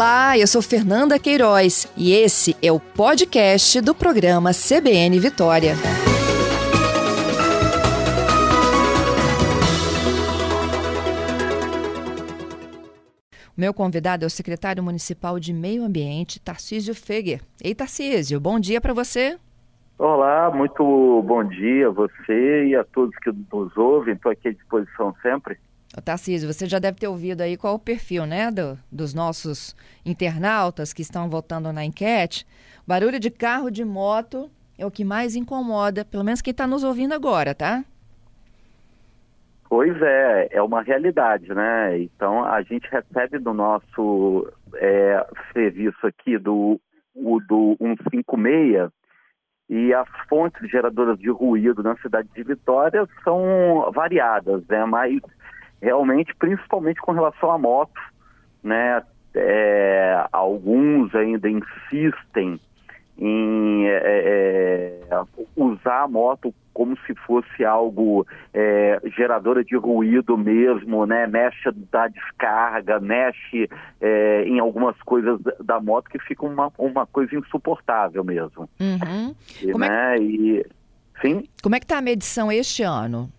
Olá, eu sou Fernanda Queiroz e esse é o podcast do programa CBN Vitória. O meu convidado é o secretário municipal de Meio Ambiente, Tarcísio Feger. Ei, Tarcísio, bom dia para você. Olá, muito bom dia a você e a todos que nos ouvem. Estou aqui à disposição sempre. Tarcísio, você já deve ter ouvido aí qual o perfil, né, do, dos nossos internautas que estão votando na enquete. Barulho de carro, de moto é o que mais incomoda, pelo menos quem está nos ouvindo agora, tá? Pois é, é uma realidade, né? Então a gente recebe do nosso é, serviço aqui do, o, do 156 e as fontes geradoras de ruído na cidade de Vitória são variadas, né? Mas realmente, principalmente com relação à moto, né? É, alguns ainda insistem em é, é, usar a moto como se fosse algo é, geradora de ruído mesmo, né? Mexe da descarga, mexe é, em algumas coisas da moto que fica uma, uma coisa insuportável mesmo. Uhum. E, Como é né? e, sim? Como é que está a medição este ano?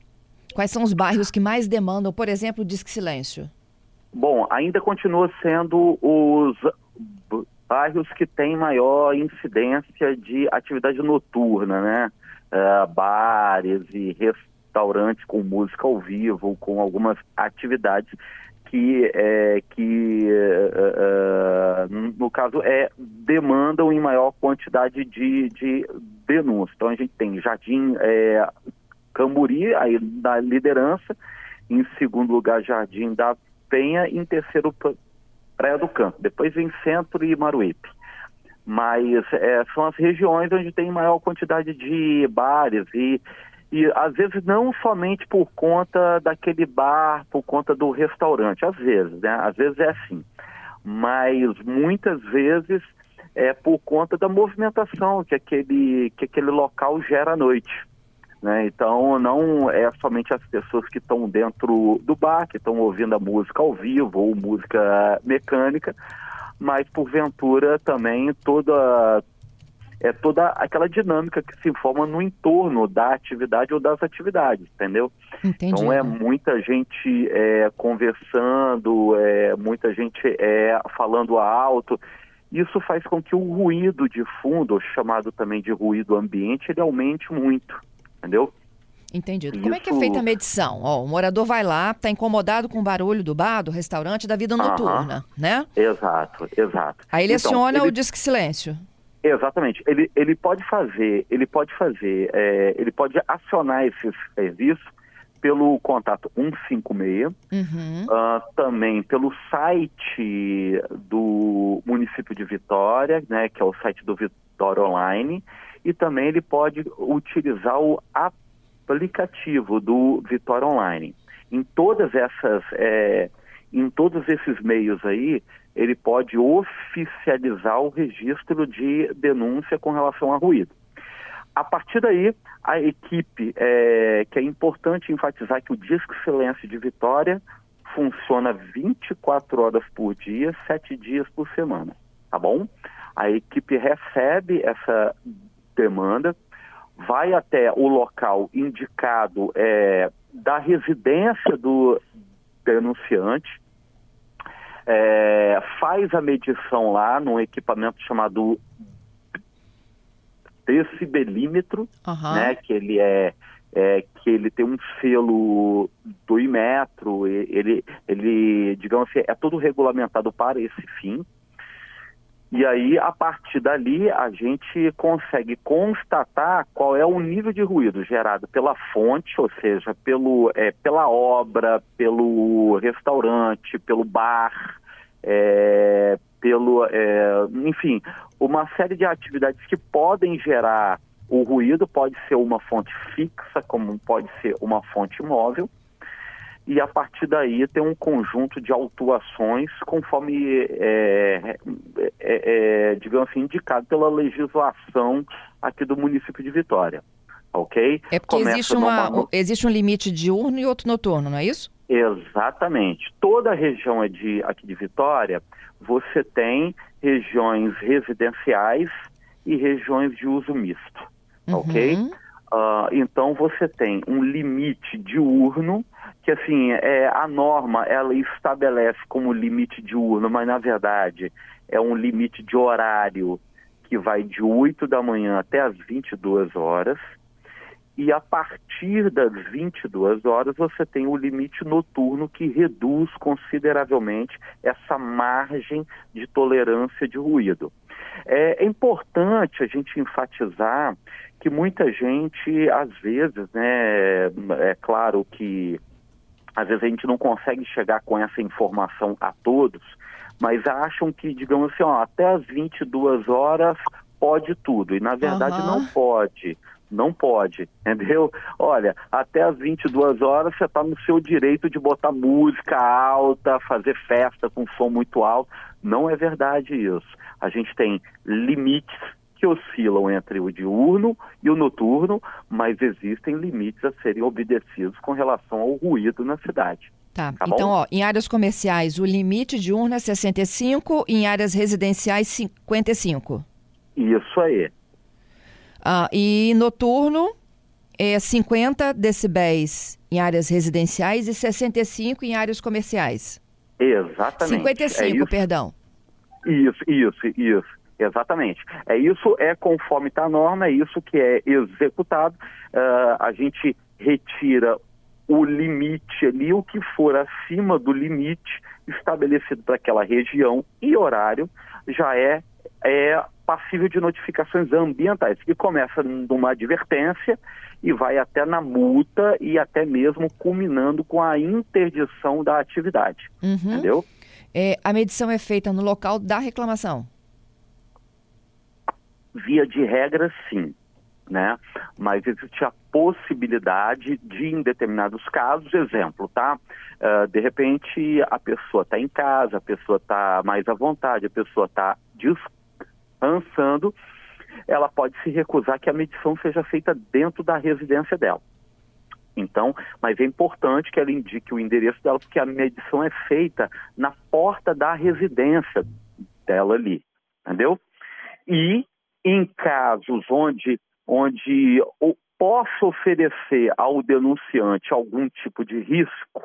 Quais são os bairros que mais demandam, por exemplo, o Disque Silêncio? Bom, ainda continua sendo os bairros que têm maior incidência de atividade noturna, né? Ah, bares e restaurantes com música ao vivo, com algumas atividades que, é, que eh, no caso, é, demandam em maior quantidade de, de denúncias. Então, a gente tem Jardim eh, Camburi, aí na liderança, em segundo lugar, Jardim da Penha, em terceiro, Praia do Campo. Depois vem Centro e Maruípe. Mas é, são as regiões onde tem maior quantidade de bares e, e às vezes não somente por conta daquele bar, por conta do restaurante, às vezes, né? Às vezes é assim. Mas muitas vezes é por conta da movimentação que aquele, que aquele local gera à noite. Né? Então não é somente as pessoas que estão dentro do bar, que estão ouvindo a música ao vivo ou música mecânica, mas porventura também toda é toda aquela dinâmica que se forma no entorno da atividade ou das atividades, entendeu? Entendi. Então é muita gente é, conversando, é, muita gente é, falando alto. Isso faz com que o ruído de fundo, chamado também de ruído ambiente, ele aumente muito, entendeu? Entendido. Como é que é Isso- feita a medição? Ó, o morador vai lá, está incomodado com o barulho do bar, do restaurante, da vida noturna, né? Exato, exato. Aí ele Então, aciona ele- o Disque Silêncio. Exatamente. Ele, ele pode fazer, ele pode fazer, é, ele pode acionar esse serviço pelo contato 156, Uhum. ah, também pelo site do município de Vitória, né, que é o site do Vitória Online, e também ele pode utilizar o aplicativo do Vitória Online. Em todas essas, é, em todos esses meios aí, ele pode oficializar o registro de denúncia com relação a ruído. A partir daí, a equipe, é, que é importante enfatizar que o Disque Silêncio de Vitória funciona 24 horas por dia, 7 dias por semana, tá bom? A equipe recebe essa demanda, vai até o local indicado é, da residência do denunciante, é, faz a medição lá num equipamento chamado decibelímetro, Aham. né, que ele é, é, que ele tem um selo do Imetro, ele, ele, digamos assim, é todo regulamentado para esse fim. E aí, a partir dali, a gente consegue constatar qual é o nível de ruído gerado pela fonte, ou seja, pelo, é, pela obra, pelo restaurante, pelo bar, é, pelo, é, enfim, uma série de atividades que podem gerar o ruído, pode ser uma fonte fixa, como pode ser uma fonte móvel, e a partir daí tem um conjunto de autuações conforme, é, é, é, digamos assim, indicado pela legislação aqui do município de Vitória, ok? É porque Começa existe, uma, numa- existe um limite diurno e outro noturno, não é isso? Exatamente. Toda a região de, aqui de Vitória, você tem regiões residenciais e regiões de uso misto, uhum. ok? Uh, então você tem um limite diurno que assim é a norma ela estabelece como limite diurno, mas na verdade é um limite de horário que vai de 8 da manhã até as 22 horas. E a partir das 22 horas você tem o limite noturno que reduz consideravelmente essa margem de tolerância de ruído. É, é importante a gente enfatizar que muita gente, às vezes, né, é claro que às vezes a gente não consegue chegar com essa informação a todos, mas acham que, digamos assim, ó, até as 22 horas pode tudo, e na verdade uhum. não pode. Não pode, entendeu? Olha, até as 22 horas você está no seu direito de botar música alta, fazer festa com som muito alto. Não é verdade isso. A gente tem limites que oscilam entre o diurno e o noturno, mas existem limites a serem obedecidos com relação ao ruído na cidade. Tá, tá então, ó, em áreas comerciais o limite diurno é 65, em áreas residenciais 55. Isso aí. Ah, e noturno é 50 decibéis em áreas residenciais e 65 em áreas comerciais. Exatamente. 55, é perdão. Isso, isso, isso. Exatamente. É isso é conforme está a norma, é isso que é executado. Uh, a gente retira o limite ali, o que for acima do limite estabelecido para aquela região e horário, já é, é passível de notificações ambientais, que começa numa advertência e vai até na multa e até mesmo culminando com a interdição da atividade. Uhum. Entendeu? É, a medição é feita no local da reclamação? Via de regra, sim. Né? Mas existe a possibilidade de, em determinados casos, exemplo, tá? Uh, de repente a pessoa está em casa, a pessoa está mais à vontade, a pessoa está descansando, ela pode se recusar que a medição seja feita dentro da residência dela. Então, mas é importante que ela indique o endereço dela, porque a medição é feita na porta da residência dela ali, entendeu? E em casos onde, onde possa oferecer ao denunciante algum tipo de risco,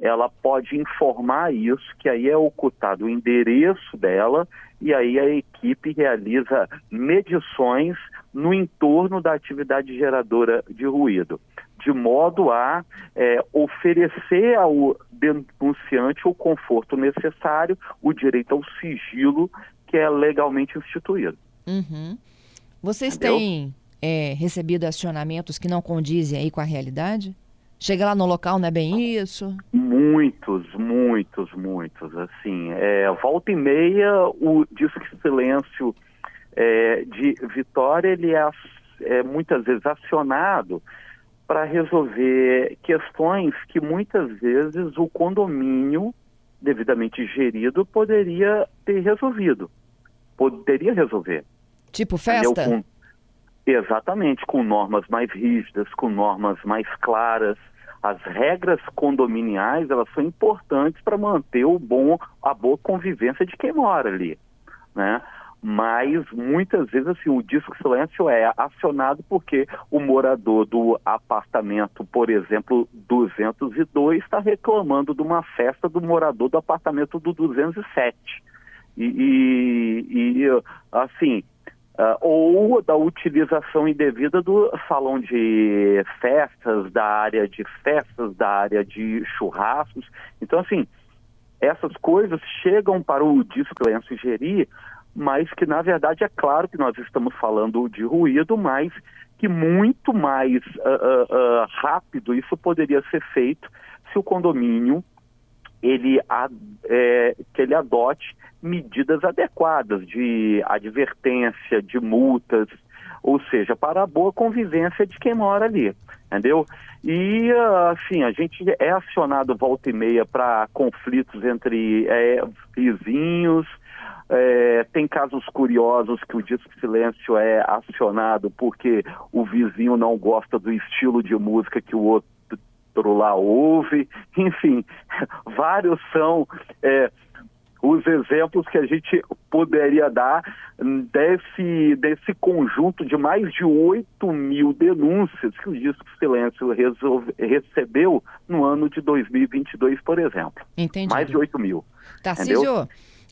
ela pode informar isso, que aí é ocultado o endereço dela e aí a equipe realiza medições no entorno da atividade geradora de ruído, de modo a é, oferecer ao denunciante o conforto necessário, o direito ao sigilo que é legalmente instituído. Uhum. Vocês Entendeu? têm é, recebido acionamentos que não condizem aí com a realidade? Chega lá no local, não é bem isso? Muitos, muitos, muitos. Assim, é, volta e meia, o Disque Silêncio é, de Vitória, ele é, é muitas vezes acionado para resolver questões que muitas vezes o condomínio devidamente gerido poderia ter resolvido. Poderia resolver. Tipo festa? Com, exatamente, com normas mais rígidas, com normas mais claras. As regras condominiais, elas são importantes para manter o bom, a boa convivência de quem mora ali, né? Mas muitas vezes assim, o disco silêncio é acionado porque o morador do apartamento, por exemplo, 202, está reclamando de uma festa do morador do apartamento do 207. E, e, e assim, Uh, ou da utilização indevida do salão de festas, da área de festas, da área de churrascos. Então, assim, essas coisas chegam para o disclenso gerir, mas que, na verdade, é claro que nós estamos falando de ruído, mas que muito mais uh, uh, rápido isso poderia ser feito se o condomínio ele, é, que ele adote medidas adequadas de advertência, de multas, ou seja, para a boa convivência de quem mora ali, entendeu? E, assim, a gente é acionado volta e meia para conflitos entre é, vizinhos, é, tem casos curiosos que o disco silêncio é acionado porque o vizinho não gosta do estilo de música que o outro outro lá houve, enfim, vários são é, os exemplos que a gente poderia dar desse, desse conjunto de mais de 8 mil denúncias que o Disco Silêncio resolve, recebeu no ano de 2022, por exemplo. Entendi. Mais de 8 mil. Tarcísio,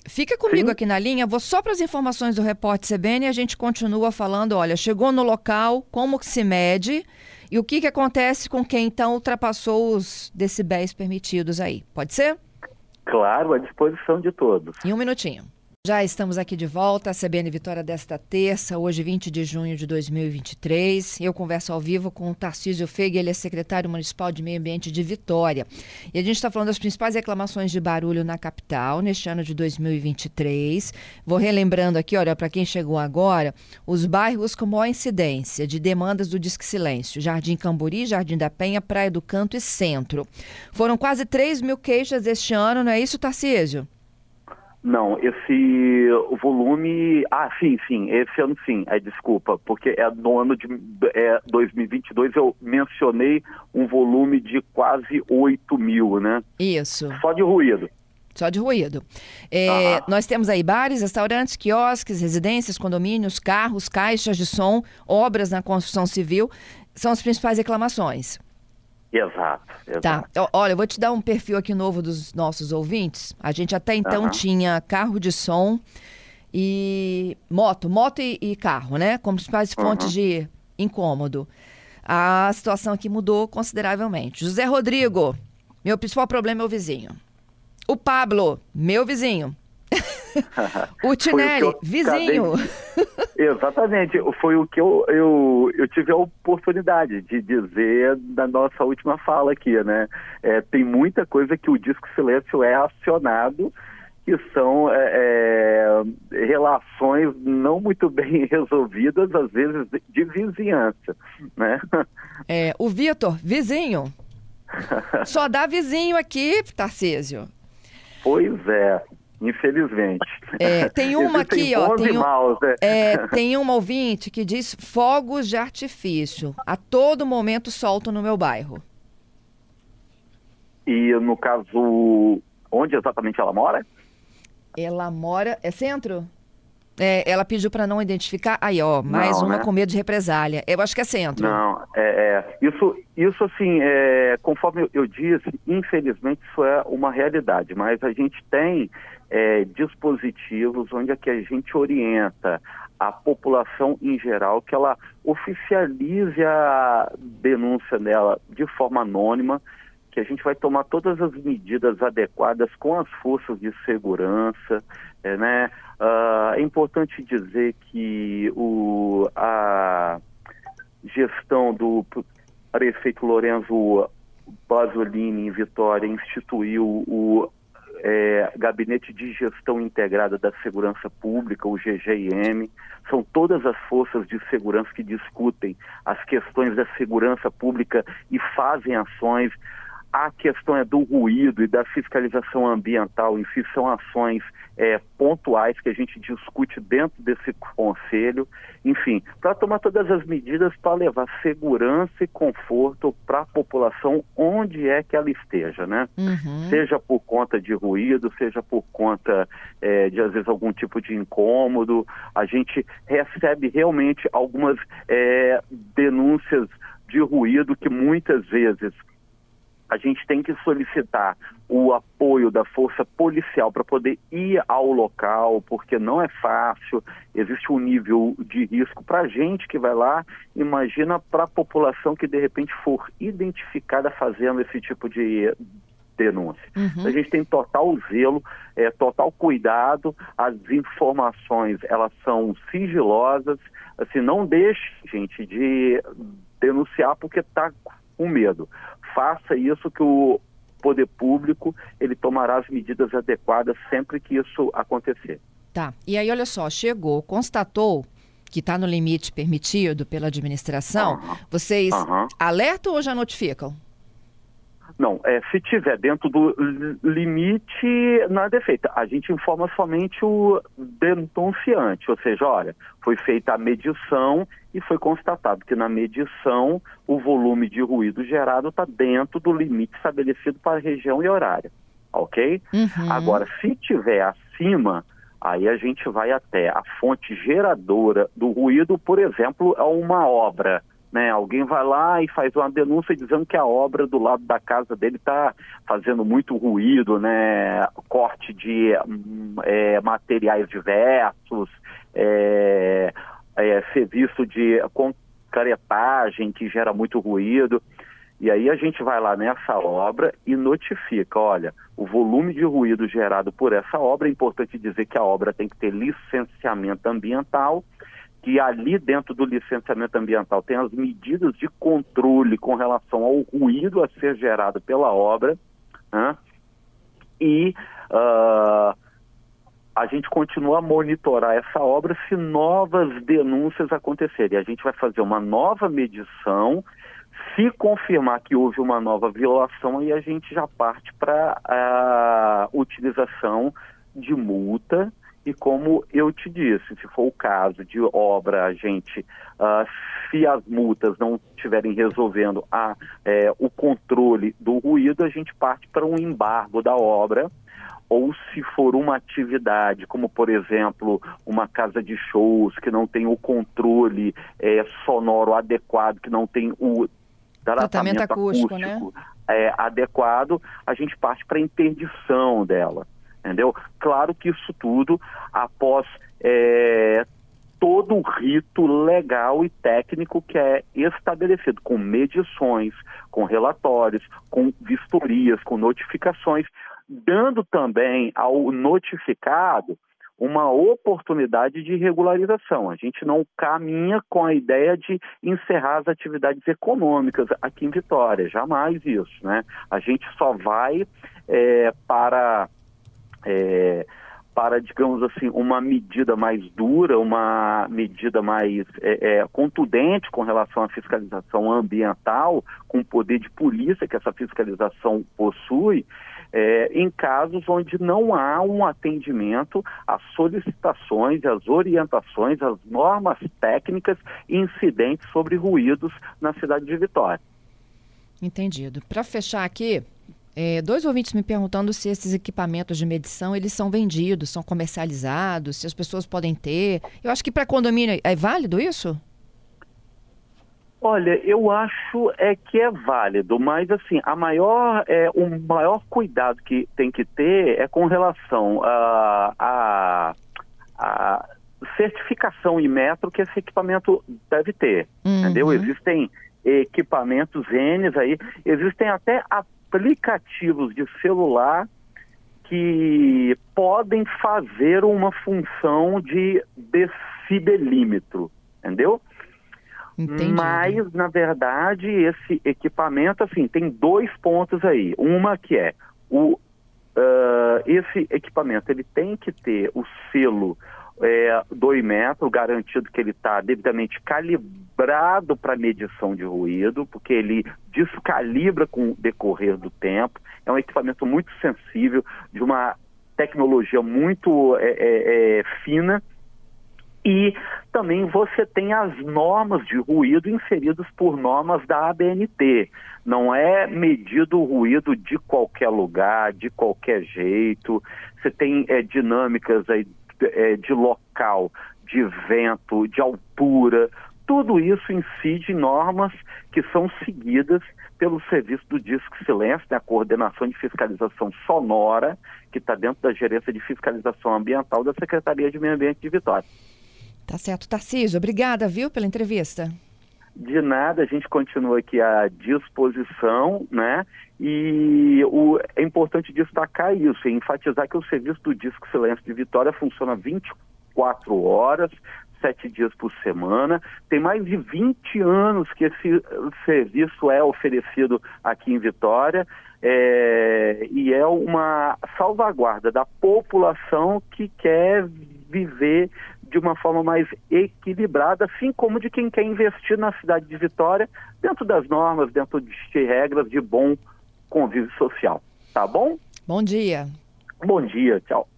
Fica comigo Sim. aqui na linha, vou só para as informações do repórter CBN e a gente continua falando, olha, chegou no local, como que se mede e o que, que acontece com quem então ultrapassou os decibéis permitidos aí. Pode ser? Claro, à disposição de todos. Em um minutinho. Já estamos aqui de volta, a CBN Vitória desta terça, hoje 20 de junho de 2023. Eu converso ao vivo com o Tarcísio Fega, ele é secretário municipal de Meio Ambiente de Vitória. E a gente está falando das principais reclamações de barulho na capital neste ano de 2023. Vou relembrando aqui, olha, para quem chegou agora, os bairros com maior incidência de demandas do Disque Silêncio: Jardim Camburi, Jardim da Penha, Praia do Canto e Centro. Foram quase 3 mil queixas este ano, não é isso, Tarcísio? Não, esse volume. Ah, sim, sim, esse ano sim, é, desculpa, porque é no ano de é, 2022 eu mencionei um volume de quase 8 mil, né? Isso. Só de ruído. Só de ruído. É, ah. Nós temos aí bares, restaurantes, quiosques, residências, condomínios, carros, caixas de som, obras na construção civil. São as principais reclamações. Exato, exato. Tá. Olha, eu vou te dar um perfil aqui novo dos nossos ouvintes. A gente até então uhum. tinha carro de som e moto, moto e, e carro, né? Como principais fontes uhum. de incômodo. A situação aqui mudou consideravelmente. José Rodrigo, meu principal problema é o vizinho. O Pablo, meu vizinho. o Tinelli, vizinho. Exatamente, foi o que eu, eu, eu tive a oportunidade de dizer na nossa última fala aqui, né? É, tem muita coisa que o disco silêncio é acionado que são é, é, relações não muito bem resolvidas, às vezes de vizinhança, né? É, o Vitor, vizinho. Só dá vizinho aqui, Tarcísio. Pois é. Infelizmente. É, tem uma aqui, ó. Tem, um, maus, né? é, tem uma ouvinte que diz fogos de artifício. A todo momento solto no meu bairro. E no caso, onde exatamente ela mora? Ela mora. É centro? É, ela pediu para não identificar. Aí, ó, mais não, uma né? com medo de represália. Eu acho que é centro. Não, é, é isso, isso assim, é, conforme eu disse, infelizmente isso é uma realidade, mas a gente tem é, dispositivos onde é que a gente orienta a população em geral que ela oficialize a denúncia dela de forma anônima, que a gente vai tomar todas as medidas adequadas com as forças de segurança, é, né? Uh, é importante dizer que o, a gestão do prefeito Lorenzo Basolini em Vitória instituiu o é, Gabinete de Gestão Integrada da Segurança Pública, o GGIM, são todas as forças de segurança que discutem as questões da segurança pública e fazem ações. A questão é do ruído e da fiscalização ambiental em si, são ações é, pontuais que a gente discute dentro desse conselho, enfim, para tomar todas as medidas para levar segurança e conforto para a população onde é que ela esteja, né? Uhum. Seja por conta de ruído, seja por conta é, de às vezes algum tipo de incômodo, a gente recebe realmente algumas é, denúncias de ruído que muitas vezes a gente tem que solicitar o apoio da força policial para poder ir ao local, porque não é fácil, existe um nível de risco para a gente que vai lá, imagina para a população que de repente for identificada fazendo esse tipo de denúncia. Uhum. A gente tem total zelo, é, total cuidado, as informações elas são sigilosas, assim, não deixe, gente, de denunciar porque está com medo. Faça isso que o poder público ele tomará as medidas adequadas sempre que isso acontecer. Tá. E aí, olha só, chegou, constatou que está no limite permitido pela administração, uhum. vocês uhum. alertam ou já notificam? Não, é, se tiver dentro do limite, nada é feito. A gente informa somente o denunciante, ou seja, olha, foi feita a medição e foi constatado que na medição o volume de ruído gerado está dentro do limite estabelecido para a região e horário, ok? Uhum. Agora, se tiver acima, aí a gente vai até a fonte geradora do ruído, por exemplo, é uma obra. Né? Alguém vai lá e faz uma denúncia dizendo que a obra do lado da casa dele está fazendo muito ruído, né? corte de é, materiais diversos, é, é, serviço de concretagem que gera muito ruído. E aí a gente vai lá nessa obra e notifica, olha, o volume de ruído gerado por essa obra, é importante dizer que a obra tem que ter licenciamento ambiental, que ali dentro do licenciamento ambiental tem as medidas de controle com relação ao ruído a ser gerado pela obra, né? e uh, a gente continua a monitorar essa obra se novas denúncias acontecerem. A gente vai fazer uma nova medição. Se confirmar que houve uma nova violação, aí a gente já parte para a utilização de multa. E como eu te disse, se for o caso de obra, a gente, uh, se as multas não estiverem resolvendo a, é, o controle do ruído, a gente parte para um embargo da obra ou se for uma atividade, como por exemplo uma casa de shows que não tem o controle é, sonoro adequado, que não tem o tratamento acústico, acústico né? é, adequado, a gente parte para interdição dela, entendeu? Claro que isso tudo após é, todo o rito legal e técnico que é estabelecido, com medições, com relatórios, com vistorias, com notificações, dando também ao notificado uma oportunidade de regularização. A gente não caminha com a ideia de encerrar as atividades econômicas aqui em Vitória, jamais isso, né? A gente só vai é, para é, para, digamos assim, uma medida mais dura, uma medida mais é, é, contundente com relação à fiscalização ambiental, com o poder de polícia que essa fiscalização possui, é, em casos onde não há um atendimento às solicitações, às orientações, às normas técnicas incidentes sobre ruídos na cidade de Vitória. Entendido. Para fechar aqui, é, dois ouvintes me perguntando se esses equipamentos de medição eles são vendidos, são comercializados, se as pessoas podem ter. Eu acho que para condomínio é válido isso? Olha, eu acho é que é válido, mas assim, a maior, é, o maior cuidado que tem que ter é com relação a, a, a certificação e metro que esse equipamento deve ter, uhum. entendeu? Existem equipamentos N aí, existem até aplicativos de celular que podem fazer uma função de decibelímetro, entendeu? Entendi. Mas, na verdade, esse equipamento, assim, tem dois pontos aí. Uma que é o, uh, esse equipamento ele tem que ter o selo é, do garantido que ele está devidamente calibrado para medição de ruído, porque ele descalibra com o decorrer do tempo. É um equipamento muito sensível, de uma tecnologia muito é, é, é fina. E também você tem as normas de ruído inseridas por normas da ABNT. Não é medido o ruído de qualquer lugar, de qualquer jeito. Você tem é, dinâmicas aí é, de local, de vento, de altura, tudo isso incide em normas que são seguidas pelo serviço do Disco Silêncio, né, a coordenação de fiscalização sonora, que está dentro da gerência de fiscalização ambiental da Secretaria de Meio Ambiente de Vitória. Tá certo, Tarcísio. Obrigada, viu, pela entrevista. De nada, a gente continua aqui à disposição, né? E o, é importante destacar isso, e enfatizar que o serviço do Disco Silêncio de Vitória funciona 24 horas, sete dias por semana. Tem mais de 20 anos que esse serviço é oferecido aqui em Vitória. É, e é uma salvaguarda da população que quer viver de uma forma mais equilibrada, assim como de quem quer investir na cidade de Vitória, dentro das normas, dentro de regras de bom convívio social. Tá bom? Bom dia. Bom dia, tchau.